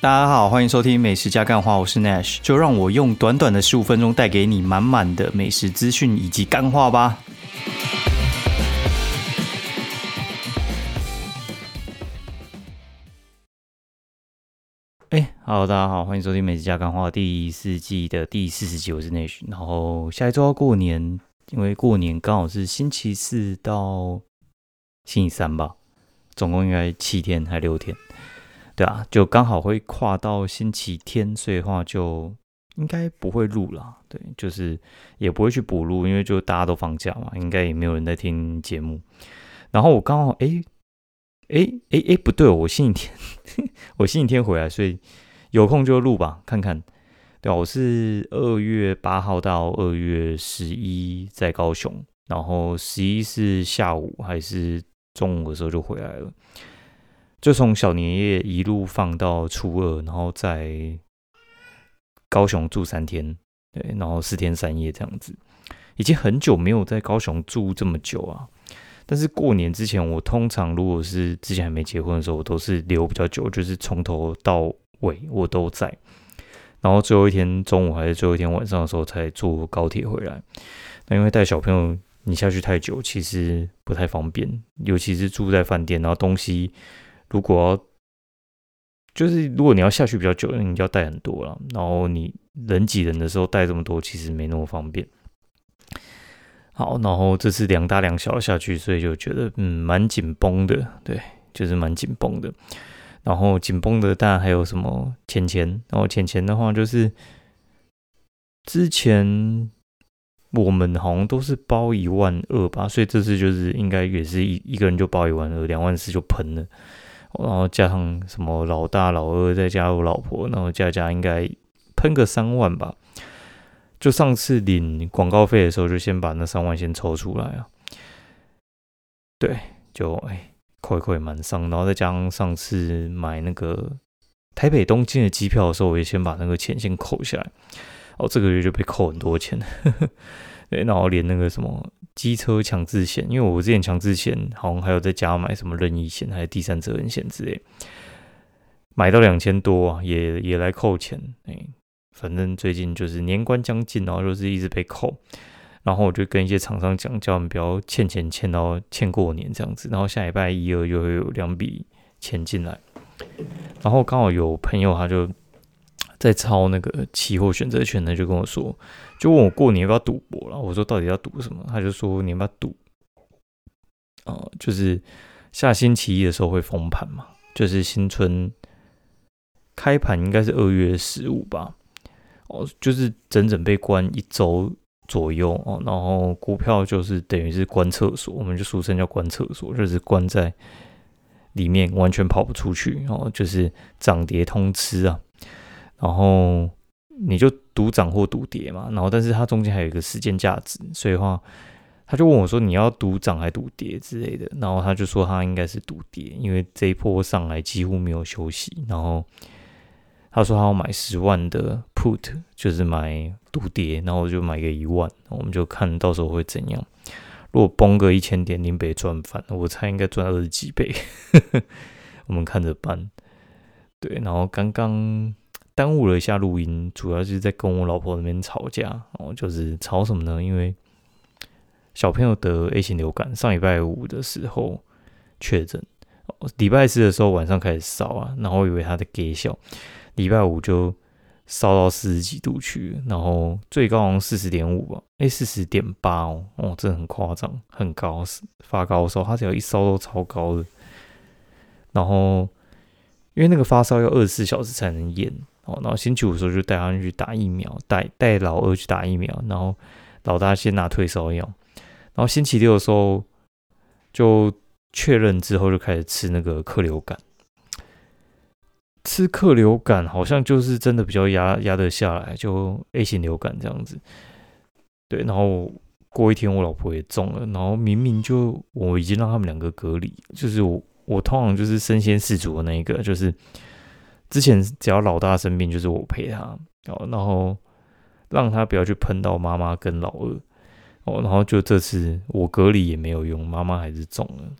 大家好，欢迎收听美食加干话，我是 Nash，就让我用短短的十五分钟带给你满满的美食资讯以及干话吧。哎，Hello，大家好，欢迎收听美食加干话第四季的第四十集，我是 Nash。然后下一周要过年，因为过年刚好是星期四到星期三吧，总共应该七天还六天。对啊，就刚好会跨到星期天，所以的话就应该不会录了。对，就是也不会去补录，因为就大家都放假嘛，应该也没有人在听节目。然后我刚好哎哎哎哎不对，我星期天 我星期天回来，所以有空就录吧，看看。对啊，我是二月八号到二月十一在高雄，然后十一是下午还是中午的时候就回来了。就从小年夜一路放到初二，然后在高雄住三天，对，然后四天三夜这样子，已经很久没有在高雄住这么久啊。但是过年之前，我通常如果是之前还没结婚的时候，我都是留比较久，就是从头到尾我都在。然后最后一天中午还是最后一天晚上的时候才坐高铁回来。那因为带小朋友，你下去太久其实不太方便，尤其是住在饭店，然后东西。如果就是如果你要下去比较久，你就要带很多了，然后你人挤人的时候带这么多，其实没那么方便。好，然后这次两大两小下去，所以就觉得嗯蛮紧绷的，对，就是蛮紧绷的。然后紧绷的当然还有什么钱钱，然后钱钱的话就是之前我们好像都是包一万二吧，所以这次就是应该也是一一个人就包一万二，两万四就喷了。然后加上什么老大老二，再加我老婆，然后加加应该喷个三万吧。就上次领广告费的时候，就先把那三万先抽出来啊。对，就哎扣一扣也蛮伤。然后再加上上次买那个台北东京的机票的时候，我也先把那个钱先扣下来。哦，这个月就被扣很多钱。对，然后连那个什么。机车强制险，因为我之前强制险好像还有在加买什么任意险，还是第三责任险之类，买到两千多啊，也也来扣钱。哎，反正最近就是年关将近，然后就是一直被扣，然后我就跟一些厂商讲，叫他们不要欠钱欠到欠过年这样子。然后下礼拜一二又会有两笔钱进来，然后刚好有朋友他就在抄那个期货选择权的，就跟我说。就问我过年要不要赌博了，我说到底要赌什么？他就说你要不要赌？哦，就是下星期一的时候会封盘嘛，就是新春开盘应该是二月十五吧。哦，就是整整被关一周左右哦，然后股票就是等于是关厕所，我们就俗称叫关厕所，就是关在里面完全跑不出去然哦，就是涨跌通吃啊，然后。你就赌涨或赌跌嘛，然后但是它中间还有一个时间价值，所以话他就问我说你要赌涨还赌跌之类的，然后他就说他应该是赌跌，因为这一波上来几乎没有休息，然后他说他要买十万的 put，就是买赌跌，然后我就买个一万，我们就看到时候会怎样。如果崩个一千点，林北赚翻，我猜应该赚二十几倍，我们看着办。对，然后刚刚。耽误了一下录音，主要就是在跟我老婆那边吵架哦，就是吵什么呢？因为小朋友得 A 型流感，上礼拜五的时候确诊，礼拜四的时候晚上开始烧啊，然后以为他的给笑，礼拜五就烧到四十几度去，然后最高好像四十点五吧，哎，四十点八哦，哦，真的很夸张，很高，发高烧，他只要一烧都超高的，然后因为那个发烧要二十四小时才能验。哦，然后星期五的时候就带他去打疫苗，带带老二去打疫苗，然后老大先拿退烧药，然后星期六的时候就确认之后就开始吃那个克流感，吃克流感好像就是真的比较压压得下来，就 A 型流感这样子。对，然后过一天我老婆也中了，然后明明就我已经让他们两个隔离，就是我我通常就是身先士卒的那一个，就是。之前只要老大生病，就是我陪他哦，然后让他不要去碰到妈妈跟老二哦，然后就这次我隔离也没有用，妈妈还是中了。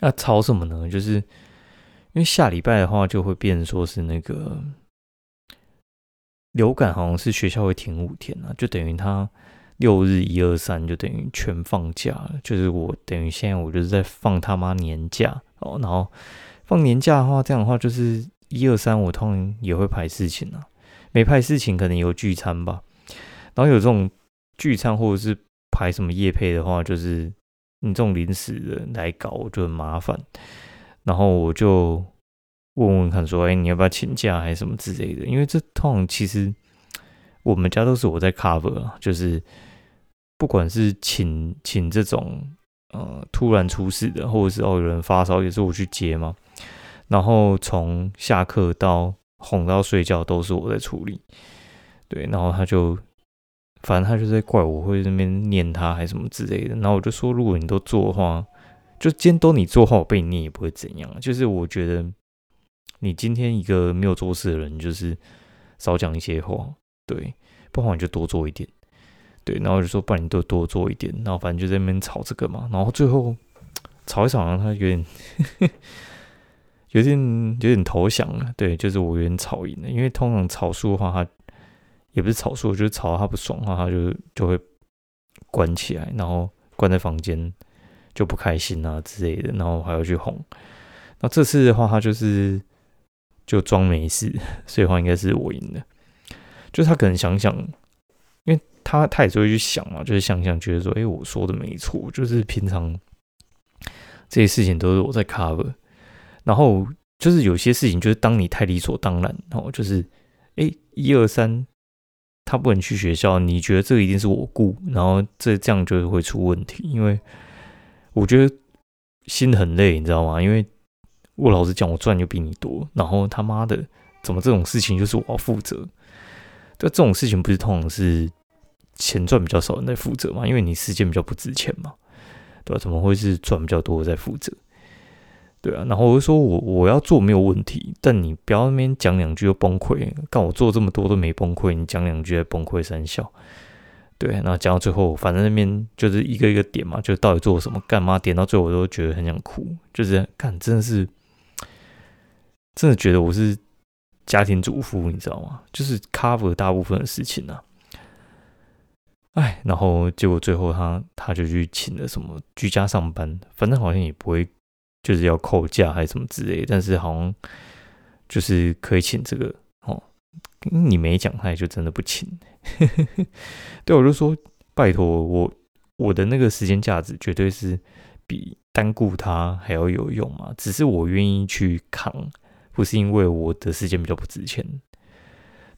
那吵什么呢？就是因为下礼拜的话就会变说是那个流感，好像是学校会停五天啊，就等于他六日一二三就等于全放假了。就是我等于现在我就是在放他妈年假哦，然后放年假的话，这样的话就是一二三我通常也会排事情啊，没排事情可能有聚餐吧，然后有这种聚餐或者是排什么夜配的话，就是你这种临时的来搞，就很麻烦。然后我就问问看，说：“哎，你要不要请假，还是什么之类的？”因为这通常其实我们家都是我在 cover 啊，就是不管是请请这种呃突然出事的，或者是哦有人发烧，也是我去接嘛。然后从下课到哄到睡觉，都是我在处理。对，然后他就反正他就在怪我会那边念他，还是什么之类的。然后我就说，如果你都做的话。就今天都你做，我被你念也不会怎样。就是我觉得你今天一个没有做事的人，就是少讲一些话，对，不然你就多做一点，对。然后就说，不然你都多做一点。然后反正就在那边吵这个嘛。然后最后吵一吵，让他有点有点有点投降了。对，就是我有点吵赢了。因为通常吵输的话，他也不是吵输，就是吵他不爽的话，他就就会关起来，然后关在房间。就不开心啊之类的，然后还要去哄。那这次的话，他就是就装没事，所以话应该是我赢的。就是他可能想想，因为他他也是会去想嘛，就是想想觉得说，哎，我说的没错，就是平常这些事情都是我在 cover。然后就是有些事情，就是当你太理所当然，然后就是哎，一二三，他不能去学校，你觉得这个一定是我雇，然后这这样就会出问题，因为。我觉得心很累，你知道吗？因为我老实讲，我赚就比你多，然后他妈的，怎么这种事情就是我要负责？就这种事情不是通常是钱赚比较少人在负责嘛？因为你时间比较不值钱嘛，对吧？怎么会是赚比较多在负责？对啊，然后我就说我我要做没有问题，但你不要那边讲两句就崩溃，干我做这么多都没崩溃，你讲两句还崩溃三笑。对，然后讲到最后，反正那边就是一个一个点嘛，就到底做了什么，干嘛点到最后，我都觉得很想哭，就是干，真的是，真的觉得我是家庭主妇，你知道吗？就是 cover 大部分的事情啊。哎，然后结果最后他他就去请了什么居家上班，反正好像也不会就是要扣价还是什么之类，但是好像就是可以请这个哦。你没讲，他也就真的不请。对，我就说拜托我，我的那个时间价值绝对是比单顾他还要有用嘛。只是我愿意去扛，不是因为我的时间比较不值钱。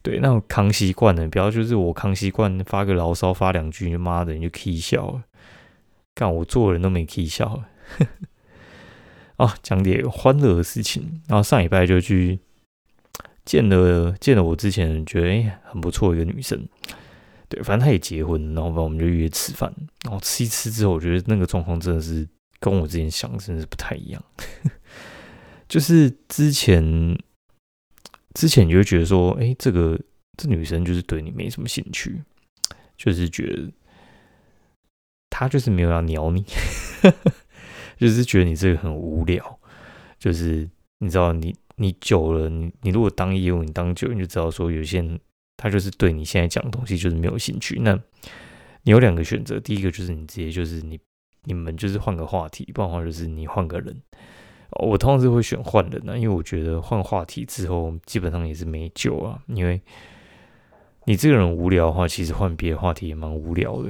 对，那扛习惯了，不要就是我扛习惯发个牢骚发两句，你妈的你就 K 笑了。干我做人都没 K 笑了。啊，讲点欢乐的事情。然后上礼拜就去。见了见了我之前觉得哎很不错一个女生，对，反正她也结婚，然后反正我们就约吃饭，然后吃一吃之后，我觉得那个状况真的是跟我之前想的真的是不太一样。就是之前之前你就会觉得说，哎，这个这女生就是对你没什么兴趣，就是觉得她就是没有要鸟你，就是觉得你这个很无聊，就是你知道你。你久了，你你如果当业务，你当久，你就知道说，有些人他就是对你现在讲的东西就是没有兴趣。那你有两个选择，第一个就是你直接就是你你们就是换个话题，不然的话就是你换个人。我通常是会选换人啊，因为我觉得换话题之后基本上也是没救啊。因为你这个人无聊的话，其实换别的话题也蛮无聊的。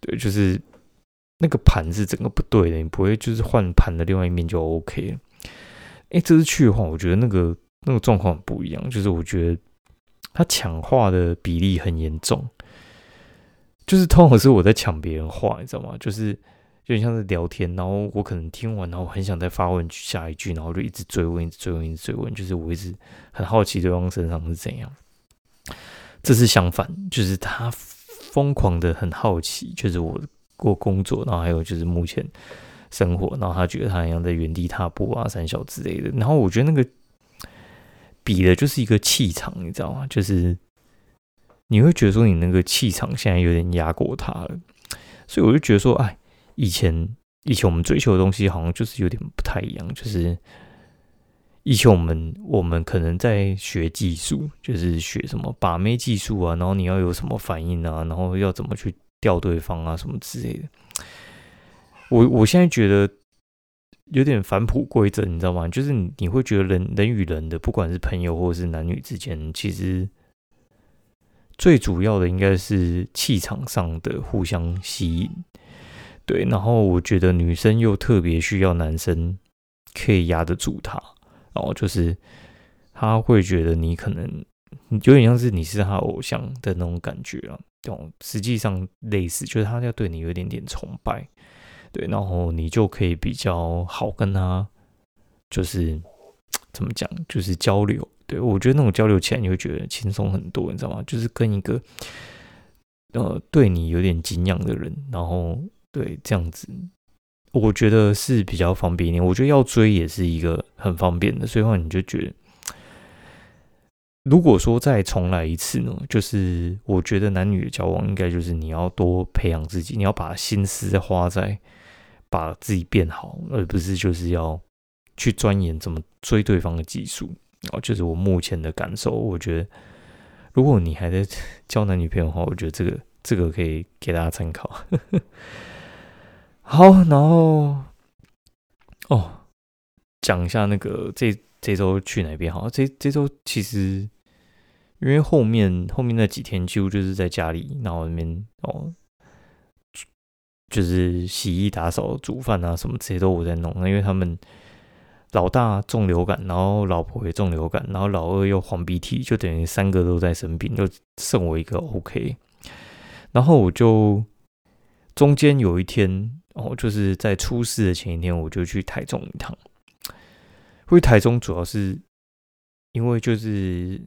对，就是那个盘是整个不对的，你不会就是换盘的另外一面就 OK 了。哎，这次去的话，我觉得那个那个状况不一样，就是我觉得他抢话的比例很严重，就是通常是我在抢别人话，你知道吗？就是有点像是聊天，然后我可能听完，然后很想再发问下一句，然后就一直追问，一直追问，一直追问，就是我一直很好奇对方身上是怎样。这是相反，就是他疯狂的很好奇，就是我过工作，然后还有就是目前。生活，然后他觉得他好像在原地踏步啊、三小之类的。然后我觉得那个比的就是一个气场，你知道吗？就是你会觉得说你那个气场现在有点压过他了。所以我就觉得说，哎，以前以前我们追求的东西好像就是有点不太一样。就是以前我们我们可能在学技术，就是学什么把妹技术啊，然后你要有什么反应啊，然后要怎么去钓对方啊，什么之类的。我我现在觉得有点返璞归真，你知道吗？就是你会觉得人人与人的，不管是朋友或者是男女之间，其实最主要的应该是气场上的互相吸引。对，然后我觉得女生又特别需要男生可以压得住她。然后就是她会觉得你可能有点像是你是她偶像的那种感觉啊，这种实际上类似，就是他要对你有一点点崇拜，对，然后你就可以比较好跟他，就是怎么讲，就是交流。对我觉得那种交流起来你会觉得轻松很多，你知道吗？就是跟一个呃对你有点敬仰的人，然后对这样子。我觉得是比较方便一点。我觉得要追也是一个很方便的，所以话你就觉得，如果说再重来一次呢，就是我觉得男女的交往应该就是你要多培养自己，你要把心思花在把自己变好，而不是就是要去钻研怎么追对方的技术。哦，就是我目前的感受。我觉得，如果你还在 交男女朋友的话，我觉得这个这个可以给大家参考。好，然后哦，讲一下那个这这周去哪边？好，这这周其实因为后面后面那几天几乎就是在家里，然后那边哦，就是洗衣、打扫、煮饭啊，什么这些都我在弄。因为他们老大中流感，然后老婆也中流感，然后老二又黄鼻涕，就等于三个都在生病，就剩我一个 OK。然后我就中间有一天。哦，就是在出事的前一天，我就去台中一趟。去台中主要是因为就是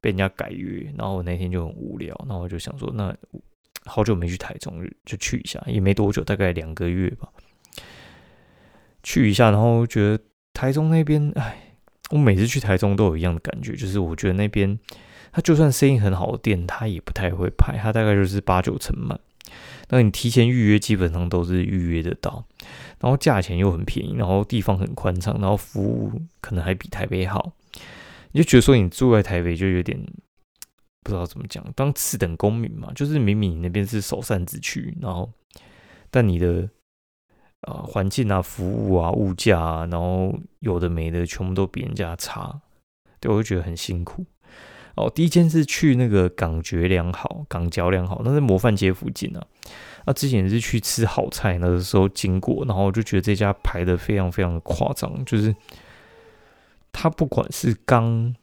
被人家改约，然后我那天就很无聊，然后我就想说，那好久没去台中，就去一下，也没多久，大概两个月吧。去一下，然后觉得台中那边，哎，我每次去台中都有一样的感觉，就是我觉得那边，他就算生意很好的店，他也不太会排，他大概就是八九成满。那你提前预约，基本上都是预约得到，然后价钱又很便宜，然后地方很宽敞，然后服务可能还比台北好，你就觉得说你住在台北就有点不知道怎么讲，当次等公民嘛，就是明明你那边是首善之区，然后但你的呃环境啊、服务啊、物价啊，然后有的没的全部都比人家差，对我就觉得很辛苦。哦，第一间是去那个港角良好，港角良好，那是模范街附近啊。那之前是去吃好菜，那个时候经过，然后我就觉得这家排的非常非常的夸张，就是他不管是刚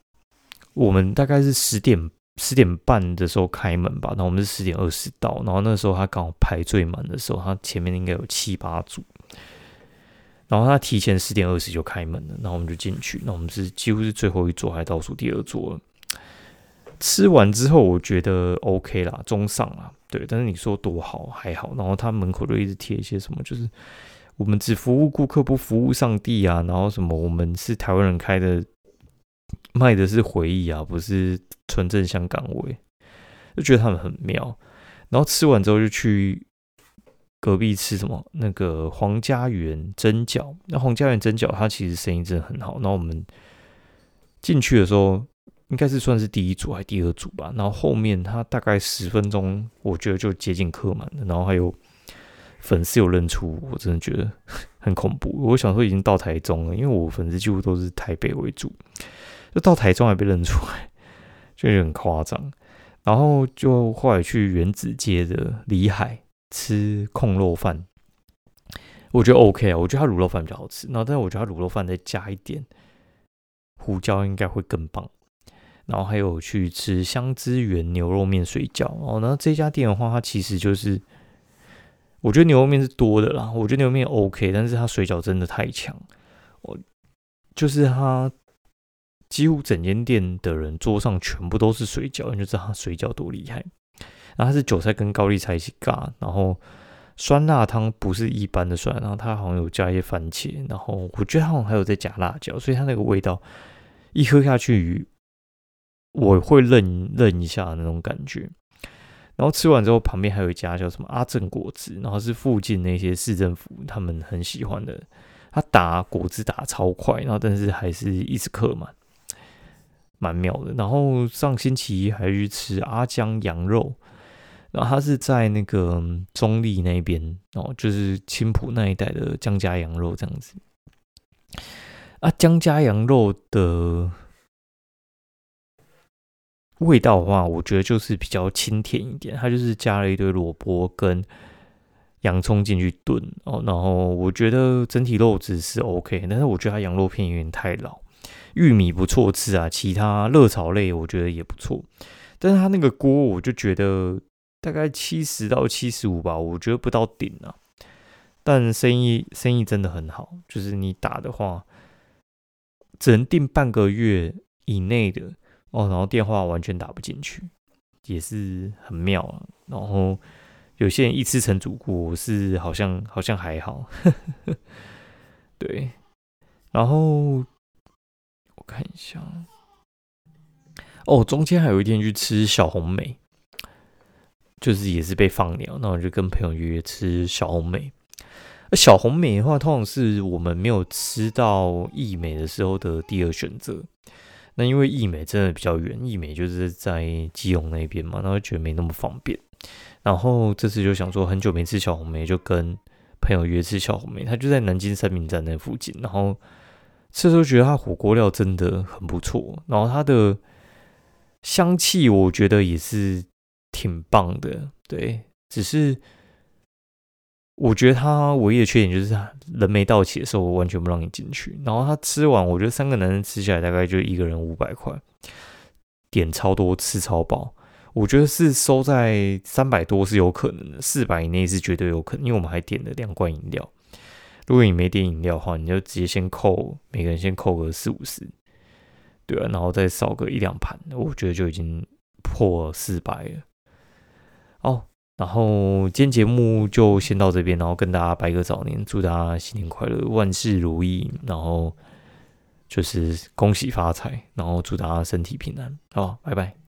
我们大概是十点十点半的时候开门吧，那我们是十点二十到，然后那时候他刚好排最满的时候，他前面应该有七八组，然后他提前十点二十就开门了，然后我们就进去，那我们是几乎是最后一桌，还倒数第二桌。吃完之后，我觉得 OK 啦，中上啊，对。但是你说多好还好，然后他门口就一直贴一些什么，就是我们只服务顾客不服务上帝啊，然后什么我们是台湾人开的，卖的是回忆啊，不是纯正香港味，就觉得他们很妙。然后吃完之后就去隔壁吃什么那个皇家园蒸饺，那皇家园蒸饺它其实生意真的很好。然后我们进去的时候。应该是算是第一组还是第二组吧，然后后面他大概十分钟，我觉得就接近客满了，然后还有粉丝有认出，我真的觉得很恐怖。我想说已经到台中了，因为我粉丝几乎都是台北为主，就到台中还被认出来，就很夸张。然后就后来去原子街的里海吃控肉饭，我觉得 OK 啊，我觉得他卤肉饭比较好吃，然后但是我觉得他卤肉饭再加一点胡椒应该会更棒。然后还有去吃香之源牛肉面水饺哦，那这家店的话，它其实就是，我觉得牛肉面是多的啦，我觉得牛肉面 OK，但是它水饺真的太强，我就是它几乎整间店的人桌上全部都是水饺，你就知道它水饺多厉害。然后它是韭菜跟高丽菜一起尬，然后酸辣汤不是一般的酸，然后它好像有加一些番茄，然后我觉得它好像还有在加辣椒，所以它那个味道一喝下去。我会认认一下那种感觉，然后吃完之后，旁边还有一家叫什么阿正果汁，然后是附近那些市政府他们很喜欢的他打果汁打超快，然后但是还是一直客满，蛮妙的。然后上星期一还去吃阿江羊肉，然后他是在那个中立那边哦，就是青浦那一带的江家羊肉这样子。啊，江家羊肉的味道的话，我觉得就是比较清甜一点，它就是加了一堆萝卜跟。洋葱进去炖哦，然后我觉得整体肉质是 OK，但是我觉得它羊肉片有点太老。玉米不错吃啊，其他热炒类我觉得也不错，但是它那个锅我就觉得大概七十到七十五吧，我觉得不到顶啊。但生意生意真的很好，就是你打的话，只能订半个月以内的哦，然后电话完全打不进去，也是很妙啊，然后。有些人一吃成主顾，是好像好像还好，对。然后我看一下，哦，中间还有一天去吃小红梅，就是也是被放鸟，那我就跟朋友约吃小红梅。小红梅的话，通常是我们没有吃到益美的时候的第二选择。那因为益美真的比较远，益美就是在基隆那边嘛，然后觉得没那么方便。然后这次就想说，很久没吃小红梅，就跟朋友约吃小红梅。他就在南京三明站那附近。然后吃的时候觉得它火锅料真的很不错，然后它的香气我觉得也是挺棒的。对，只是我觉得他唯一的缺点就是人没到齐的时候，我完全不让你进去。然后他吃完，我觉得三个男人吃下来大概就一个人五百块，点超多，吃超饱。我觉得是收在三百多是有可能的，四百以内是绝对有可能，因为我们还点了两罐饮料。如果你没点饮料的话，你就直接先扣每个人先扣个四五十，对啊，然后再少个一两盘，我觉得就已经破四百了。哦，然后今天节目就先到这边，然后跟大家拜个早年，祝大家新年快乐，万事如意，然后就是恭喜发财，然后祝大家身体平安，好，拜拜。